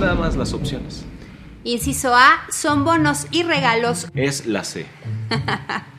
nada más las opciones. Inciso A, son bonos y regalos. Es la C.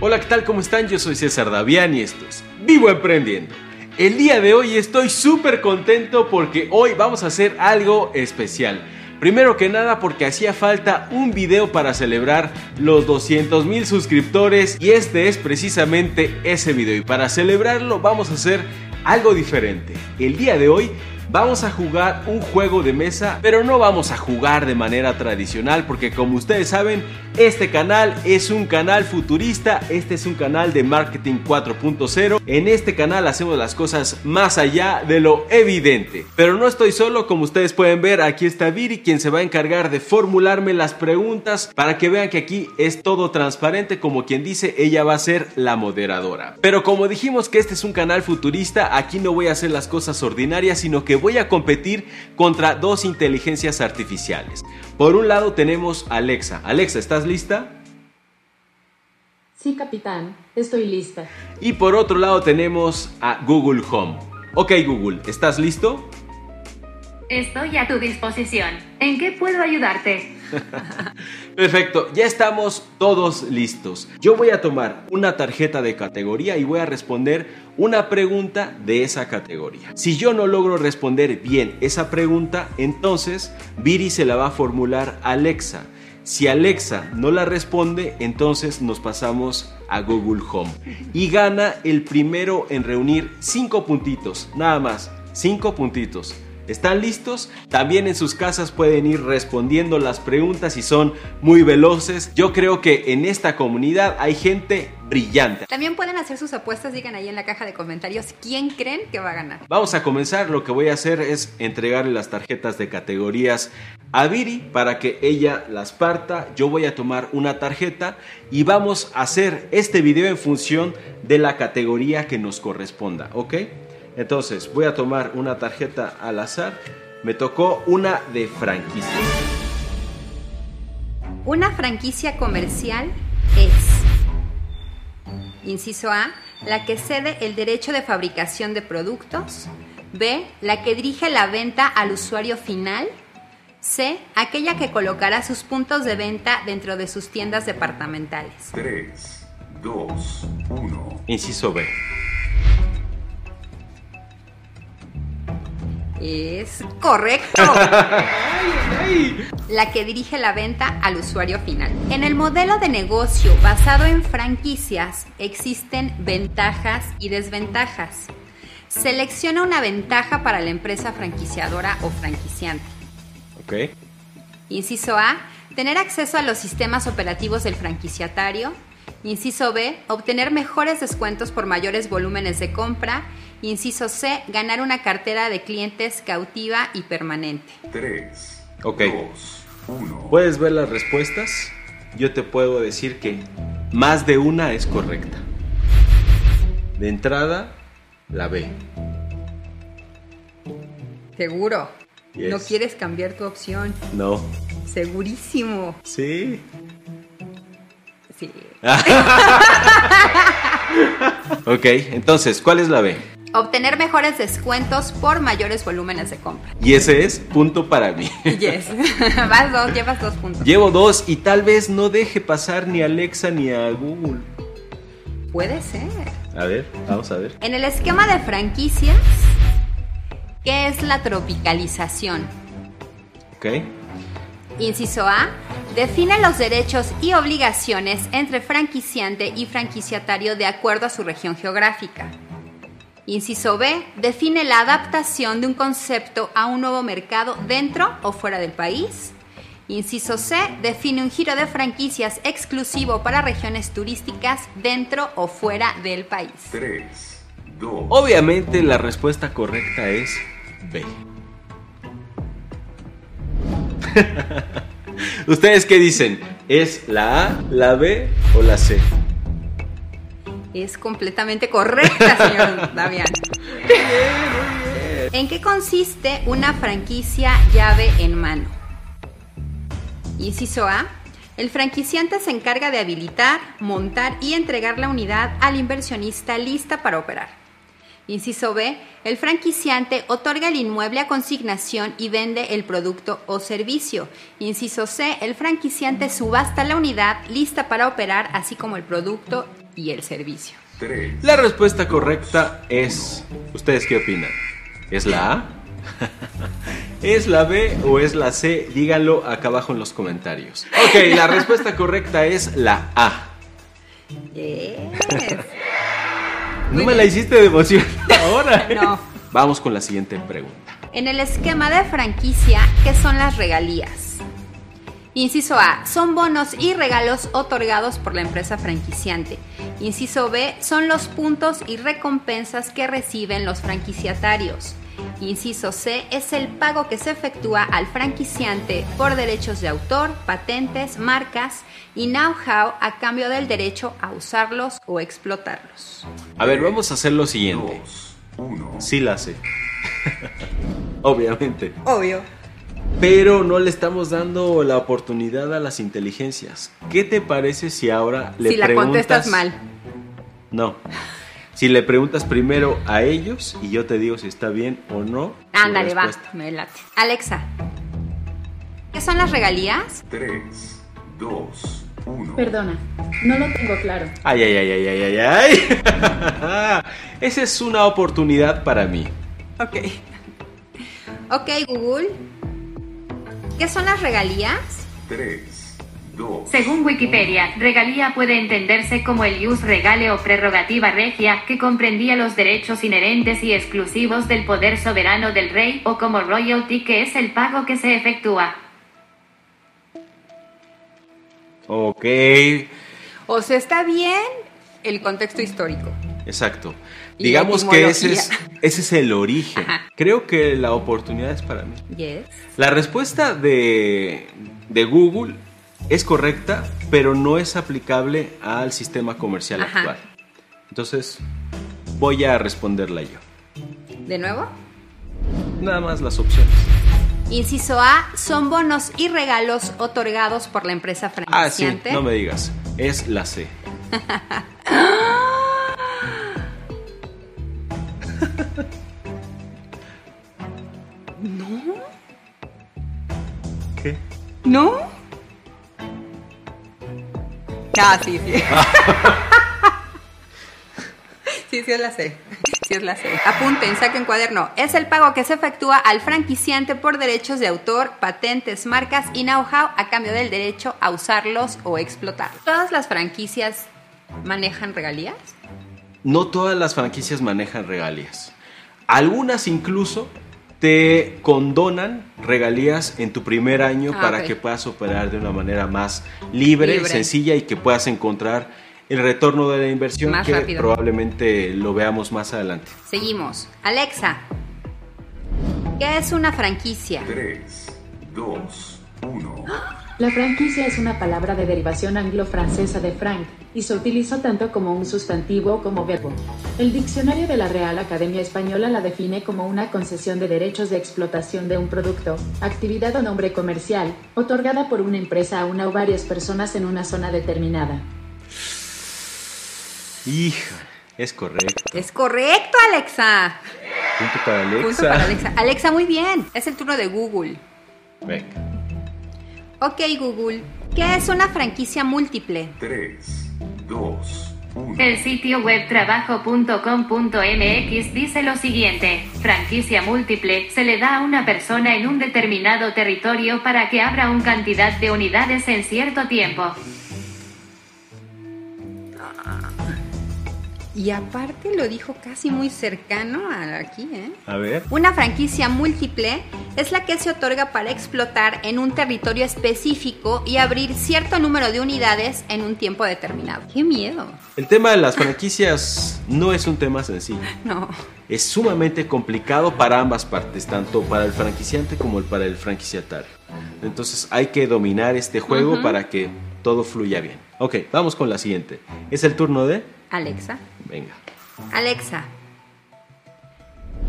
Hola, ¿qué tal? ¿Cómo están? Yo soy César Davián y esto es Vivo Emprendiendo. El día de hoy estoy súper contento porque hoy vamos a hacer algo especial. Primero que nada porque hacía falta un video para celebrar los 200 mil suscriptores y este es precisamente ese video. Y para celebrarlo vamos a hacer algo diferente. El día de hoy vamos a jugar un juego de mesa, pero no vamos a jugar de manera tradicional porque como ustedes saben, este canal es un canal futurista, este es un canal de marketing 4.0. En este canal hacemos las cosas más allá de lo evidente. Pero no estoy solo, como ustedes pueden ver, aquí está Viri quien se va a encargar de formularme las preguntas para que vean que aquí es todo transparente, como quien dice, ella va a ser la moderadora. Pero como dijimos que este es un canal futurista, aquí no voy a hacer las cosas ordinarias, sino que voy a competir contra dos inteligencias artificiales. Por un lado tenemos Alexa. Alexa, ¿estás lista? Sí, capitán, estoy lista. Y por otro lado tenemos a Google Home. Ok Google, ¿estás listo? Estoy a tu disposición. ¿En qué puedo ayudarte? Perfecto, ya estamos todos listos. Yo voy a tomar una tarjeta de categoría y voy a responder una pregunta de esa categoría. Si yo no logro responder bien esa pregunta, entonces Viri se la va a formular a Alexa. Si Alexa no la responde, entonces nos pasamos a Google Home. Y gana el primero en reunir cinco puntitos, nada más, cinco puntitos. ¿Están listos? También en sus casas pueden ir respondiendo las preguntas y son muy veloces. Yo creo que en esta comunidad hay gente brillante. También pueden hacer sus apuestas, digan ahí en la caja de comentarios quién creen que va a ganar. Vamos a comenzar, lo que voy a hacer es entregarle las tarjetas de categorías a Viri para que ella las parta. Yo voy a tomar una tarjeta y vamos a hacer este video en función de la categoría que nos corresponda, ¿ok? Entonces, voy a tomar una tarjeta al azar. Me tocó una de franquicia. Una franquicia comercial es, inciso A, la que cede el derecho de fabricación de productos. B, la que dirige la venta al usuario final. C, aquella que colocará sus puntos de venta dentro de sus tiendas departamentales. 3, 2, 1. Inciso B. Es correcto. La que dirige la venta al usuario final. En el modelo de negocio basado en franquicias existen ventajas y desventajas. Selecciona una ventaja para la empresa franquiciadora o franquiciante. Ok. Inciso A, tener acceso a los sistemas operativos del franquiciatario. Inciso B, obtener mejores descuentos por mayores volúmenes de compra. Inciso C, ganar una cartera de clientes cautiva y permanente. 3, Ok. 2, 1. ¿Puedes ver las respuestas? Yo te puedo decir que más de una es correcta. De entrada, la B. Seguro. Yes. No quieres cambiar tu opción. No. Segurísimo. Sí. Sí. Ok, entonces, ¿cuál es la B? Obtener mejores descuentos por mayores volúmenes de compra. Y ese es punto para mí. Yes. Vas dos, llevas dos puntos. Llevo dos y tal vez no deje pasar ni a Alexa ni a Google. Puede ser. A ver, vamos a ver. En el esquema de franquicias, ¿qué es la tropicalización? Ok. Inciso A. Define los derechos y obligaciones entre franquiciante y franquiciatario de acuerdo a su región geográfica. Inciso B. Define la adaptación de un concepto a un nuevo mercado dentro o fuera del país. Inciso C. Define un giro de franquicias exclusivo para regiones turísticas dentro o fuera del país. 3, 2, Obviamente la respuesta correcta es B. ¿Ustedes qué dicen? ¿Es la A, la B o la C? Es completamente correcta, señor Damián. ¿En qué consiste una franquicia llave en mano? Inciso A. El franquiciante se encarga de habilitar, montar y entregar la unidad al inversionista lista para operar. Inciso B. El franquiciante otorga el inmueble a consignación y vende el producto o servicio. Inciso C. El franquiciante subasta la unidad lista para operar, así como el producto y el servicio. 3, La respuesta correcta es... ¿Ustedes qué opinan? ¿Es la A? ¿Es la B o es la C? Díganlo acá abajo en los comentarios. Ok, la respuesta correcta es la A. Yes. No me la hiciste de emoción ahora. ¿eh? No. Vamos con la siguiente pregunta. En el esquema de franquicia, ¿qué son las regalías? Inciso A, son bonos y regalos otorgados por la empresa franquiciante. Inciso B, son los puntos y recompensas que reciben los franquiciatarios. Inciso C, es el pago que se efectúa al franquiciante por derechos de autor, patentes, marcas y know-how a cambio del derecho a usarlos o explotarlos. A ver, vamos a hacer lo siguiente. 2, 1. Sí la sé. Obviamente. Obvio. Pero no le estamos dando la oportunidad a las inteligencias. ¿Qué te parece si ahora le si la preguntas... contestas mal. No. Si le preguntas primero a ellos y yo te digo si está bien o no. Ándale, va, me late. Alexa, ¿qué son las regalías? 3, 2, 1. Perdona, no lo tengo claro. Ay, ay, ay, ay, ay, ay, ay. Esa es una oportunidad para mí. Ok. Ok, Google. ¿Qué son las regalías? 3, 2, Según Wikipedia, regalía puede entenderse como el ius regale o prerrogativa regia, que comprendía los derechos inherentes y exclusivos del poder soberano del rey, o como royalty, que es el pago que se efectúa. Ok, O sea, está bien el contexto histórico. exacto. Y Digamos que ese es, ese es el origen. Ajá. Creo que la oportunidad es para mí. Yes. La respuesta de, de Google es correcta, pero no es aplicable al sistema comercial Ajá. actual. Entonces, voy a responderla yo. ¿De nuevo? Nada más las opciones. Inciso A, son bonos y regalos otorgados por la empresa Ah, sí, franquiciante. no me digas. Es la C. ¿No? ¿Qué? ¿No? Ah, sí, sí. sí, sí es la C. Sí es la C. Apunten, saquen cuaderno. Es el pago que se efectúa al franquiciante por derechos de autor, patentes, marcas y know-how a cambio del derecho a usarlos o explotarlos. ¿Todas las franquicias manejan regalías? No todas las franquicias manejan regalías. Algunas incluso te condonan regalías en tu primer año Ah, para que puedas operar de una manera más libre, Libre. sencilla y que puedas encontrar el retorno de la inversión Más que rápido. probablemente lo veamos más adelante. Seguimos. Alexa, ¿qué es una franquicia? 3, 2, 1. La franquicia es una palabra de derivación anglo-francesa de franc y se utilizó tanto como un sustantivo como verbo. El diccionario de la Real Academia Española la define como una concesión de derechos de explotación de un producto, actividad o nombre comercial, otorgada por una empresa a una o varias personas en una zona determinada. Hija, es correcto. Es correcto, Alexa. Punto para Alexa. Punto para Alexa. Alexa, muy bien. Es el turno de Google. Venga. Ok, Google. ¿Qué es una franquicia múltiple? 3, 2, 1. El sitio web trabajo.com.mx dice lo siguiente, franquicia múltiple se le da a una persona en un determinado territorio para que abra una cantidad de unidades en cierto tiempo. Y aparte lo dijo casi muy cercano a aquí, ¿eh? A ver. Una franquicia múltiple es la que se otorga para explotar en un territorio específico y abrir cierto número de unidades en un tiempo determinado. ¡Qué miedo! El tema de las franquicias no es un tema sencillo. No. Es sumamente complicado para ambas partes, tanto para el franquiciante como para el franquiciatario. Entonces hay que dominar este juego para que todo fluya bien. Ok, vamos con la siguiente. Es el turno de... Alexa. Venga. Alexa.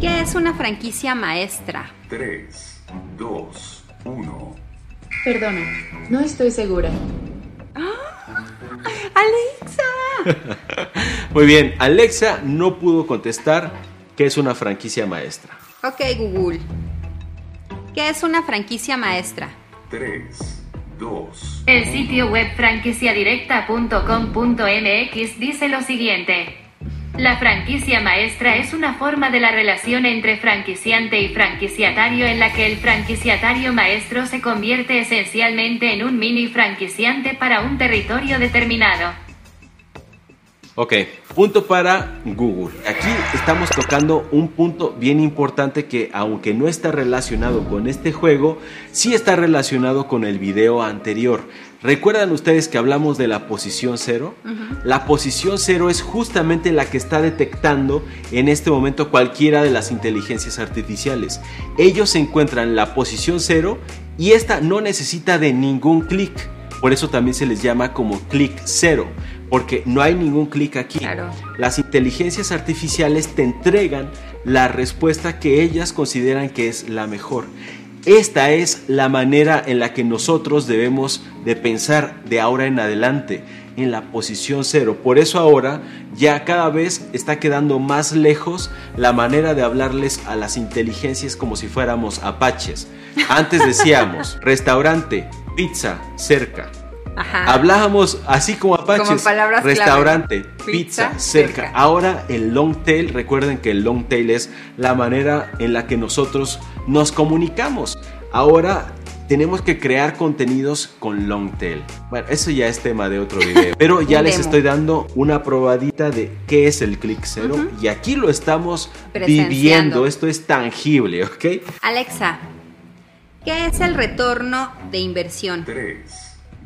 ¿Qué es una franquicia maestra? 3, 2, 1. Perdona, no estoy segura. Alexa. Muy bien, Alexa no pudo contestar qué es una franquicia maestra. Ok, Google. ¿Qué es una franquicia maestra? 3, 2, El sitio web franquiciadirecta.com.mx dice lo siguiente. La franquicia maestra es una forma de la relación entre franquiciante y franquiciatario en la que el franquiciatario maestro se convierte esencialmente en un mini franquiciante para un territorio determinado. Ok, punto para Google. Aquí estamos tocando un punto bien importante que aunque no está relacionado con este juego, sí está relacionado con el video anterior. ¿Recuerdan ustedes que hablamos de la posición cero? La posición cero es justamente la que está detectando en este momento cualquiera de las inteligencias artificiales. Ellos se encuentran en la posición cero y esta no necesita de ningún clic. Por eso también se les llama como clic cero, porque no hay ningún clic aquí. Claro. Las inteligencias artificiales te entregan la respuesta que ellas consideran que es la mejor. Esta es la manera en la que nosotros debemos de pensar de ahora en adelante, en la posición cero. Por eso ahora ya cada vez está quedando más lejos la manera de hablarles a las inteligencias como si fuéramos apaches. Antes decíamos restaurante, pizza, cerca. Ajá. Hablábamos así como apaches, Como clave. restaurante, Pizza, pizza, cerca. cerca. Ahora el long tail, recuerden que el long tail es la manera en la que nosotros nos comunicamos. Ahora tenemos que crear contenidos con long tail. Bueno, eso ya es tema de otro video. Pero ya les demo. estoy dando una probadita de qué es el click cero y aquí lo estamos viviendo. Esto es tangible, ¿ok? Alexa, ¿qué es el retorno de inversión? 3,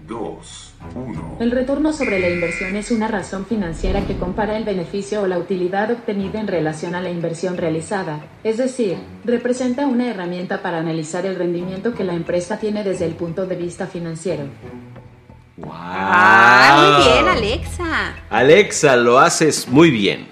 2, 1. El retorno sobre la inversión es una razón financiera que compara el beneficio o la utilidad obtenida en relación a la inversión realizada. Es decir, representa una herramienta para analizar el rendimiento que la empresa tiene desde el punto de vista financiero. ¡Wow! Ah, muy bien, Alexa. Alexa, lo haces muy bien.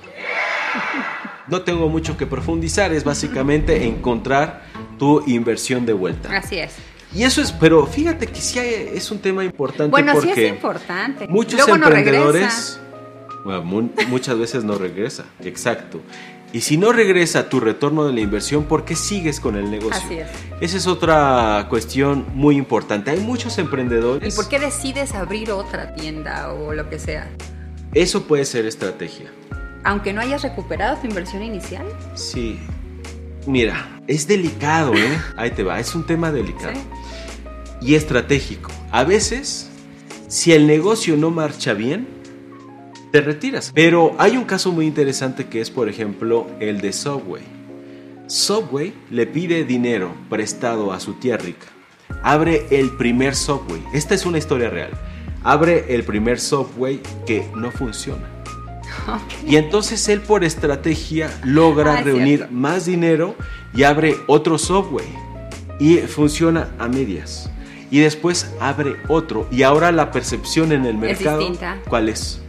No tengo mucho que profundizar, es básicamente encontrar tu inversión de vuelta. Así es. Y eso es, pero fíjate que sí hay- es un tema importante Bueno, sí porque es importante. muchos Luego emprendedores, bueno, muchas veces no regresa, exacto. Y si no regresa tu retorno de la inversión, ¿por qué sigues con el negocio? Así es. Esa es otra cuestión muy importante. Hay muchos emprendedores. ¿Y por qué decides abrir otra tienda o lo que sea? Eso puede ser estrategia. Aunque no hayas recuperado tu inversión inicial. Sí. Mira, es delicado, ¿eh? Ahí te va, es un tema delicado. Sí. Y estratégico. A veces, si el negocio no marcha bien, te retiras. Pero hay un caso muy interesante que es, por ejemplo, el de Subway. Subway le pide dinero prestado a su tía rica. Abre el primer Subway. Esta es una historia real. Abre el primer Subway que no funciona. Y entonces él por estrategia logra Ah, es reunir cierto. más dinero y abre otro Subway. Y funciona a medias. Y después abre otro. Y ahora la percepción en el mercado, distinta. ¿cuál es?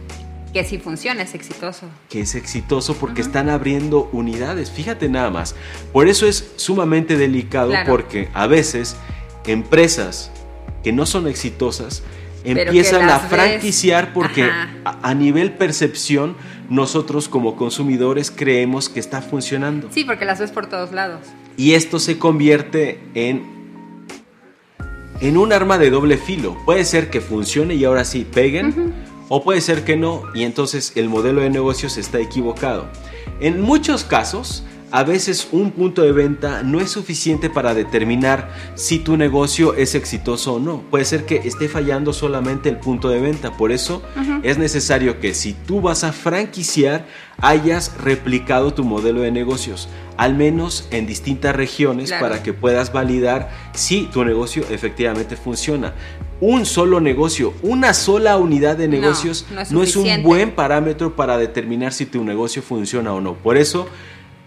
Que si funciona es exitoso. que es exitoso porque están abriendo unidades. Fíjate nada más. Por eso es sumamente delicado Claro. porque a veces empresas que no son exitosas empiezan a franquiciar porque a nivel percepción nosotros como consumidores creemos que está funcionando. Sí, porque las ves por todos lados. Y esto se convierte en en un arma de doble filo. Puede ser que funcione y ahora sí peguen, o puede ser que no, y entonces el modelo de negocios está equivocado. En muchos casos, a veces un punto de venta no es suficiente para determinar si tu negocio es exitoso o no. Puede ser que esté fallando solamente el punto de venta. Por eso es necesario que si tú vas a franquiciar, hayas replicado tu modelo de negocios, al menos en distintas regiones, Claro. para que puedas validar si tu negocio efectivamente funciona. Un solo negocio, una sola unidad de negocios no es no es un buen parámetro para determinar si tu negocio funciona o no. Por eso,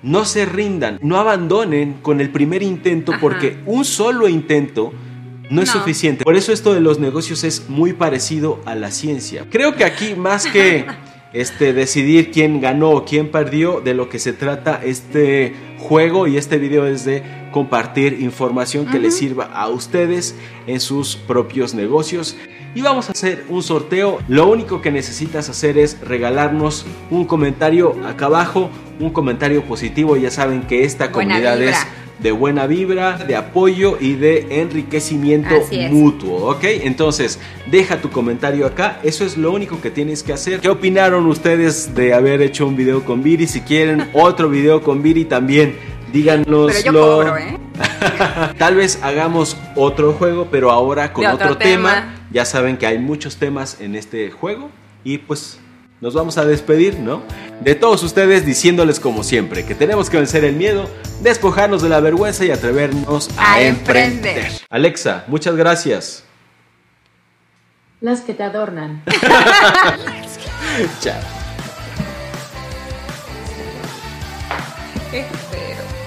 no se rindan, no abandonen con el primer intento, Ajá. porque un solo intento no es No. suficiente. Por eso esto de los negocios es muy parecido a la ciencia. Creo que aquí más que este, decidir quién ganó o quién perdió. De lo que se trata este juego y este video es de compartir información que les sirva a ustedes en sus propios negocios. Y vamos a hacer un sorteo. Lo único que necesitas hacer es regalarnos un comentario acá abajo, un comentario positivo. Ya saben que esta Buena comunidad vibra. es de buena vibra, de apoyo y de enriquecimiento mutuo, ¿ok? Entonces, deja tu comentario acá, eso es lo único que tienes que hacer. ¿Qué opinaron ustedes de haber hecho un video con Viri? Si quieren otro video con Viri también, díganoslo. Pero yo cobro, ¿eh? Tal vez hagamos otro juego, pero ahora con De otro, otro tema. tema. Ya saben que hay muchos temas en este juego y pues nos vamos a despedir, ¿no? De todos ustedes diciéndoles como siempre que tenemos que vencer el miedo, despojarnos de la vergüenza y atrevernos a, A emprender. emprender. Alexa, muchas gracias. Las que te adornan. Chao. Espero.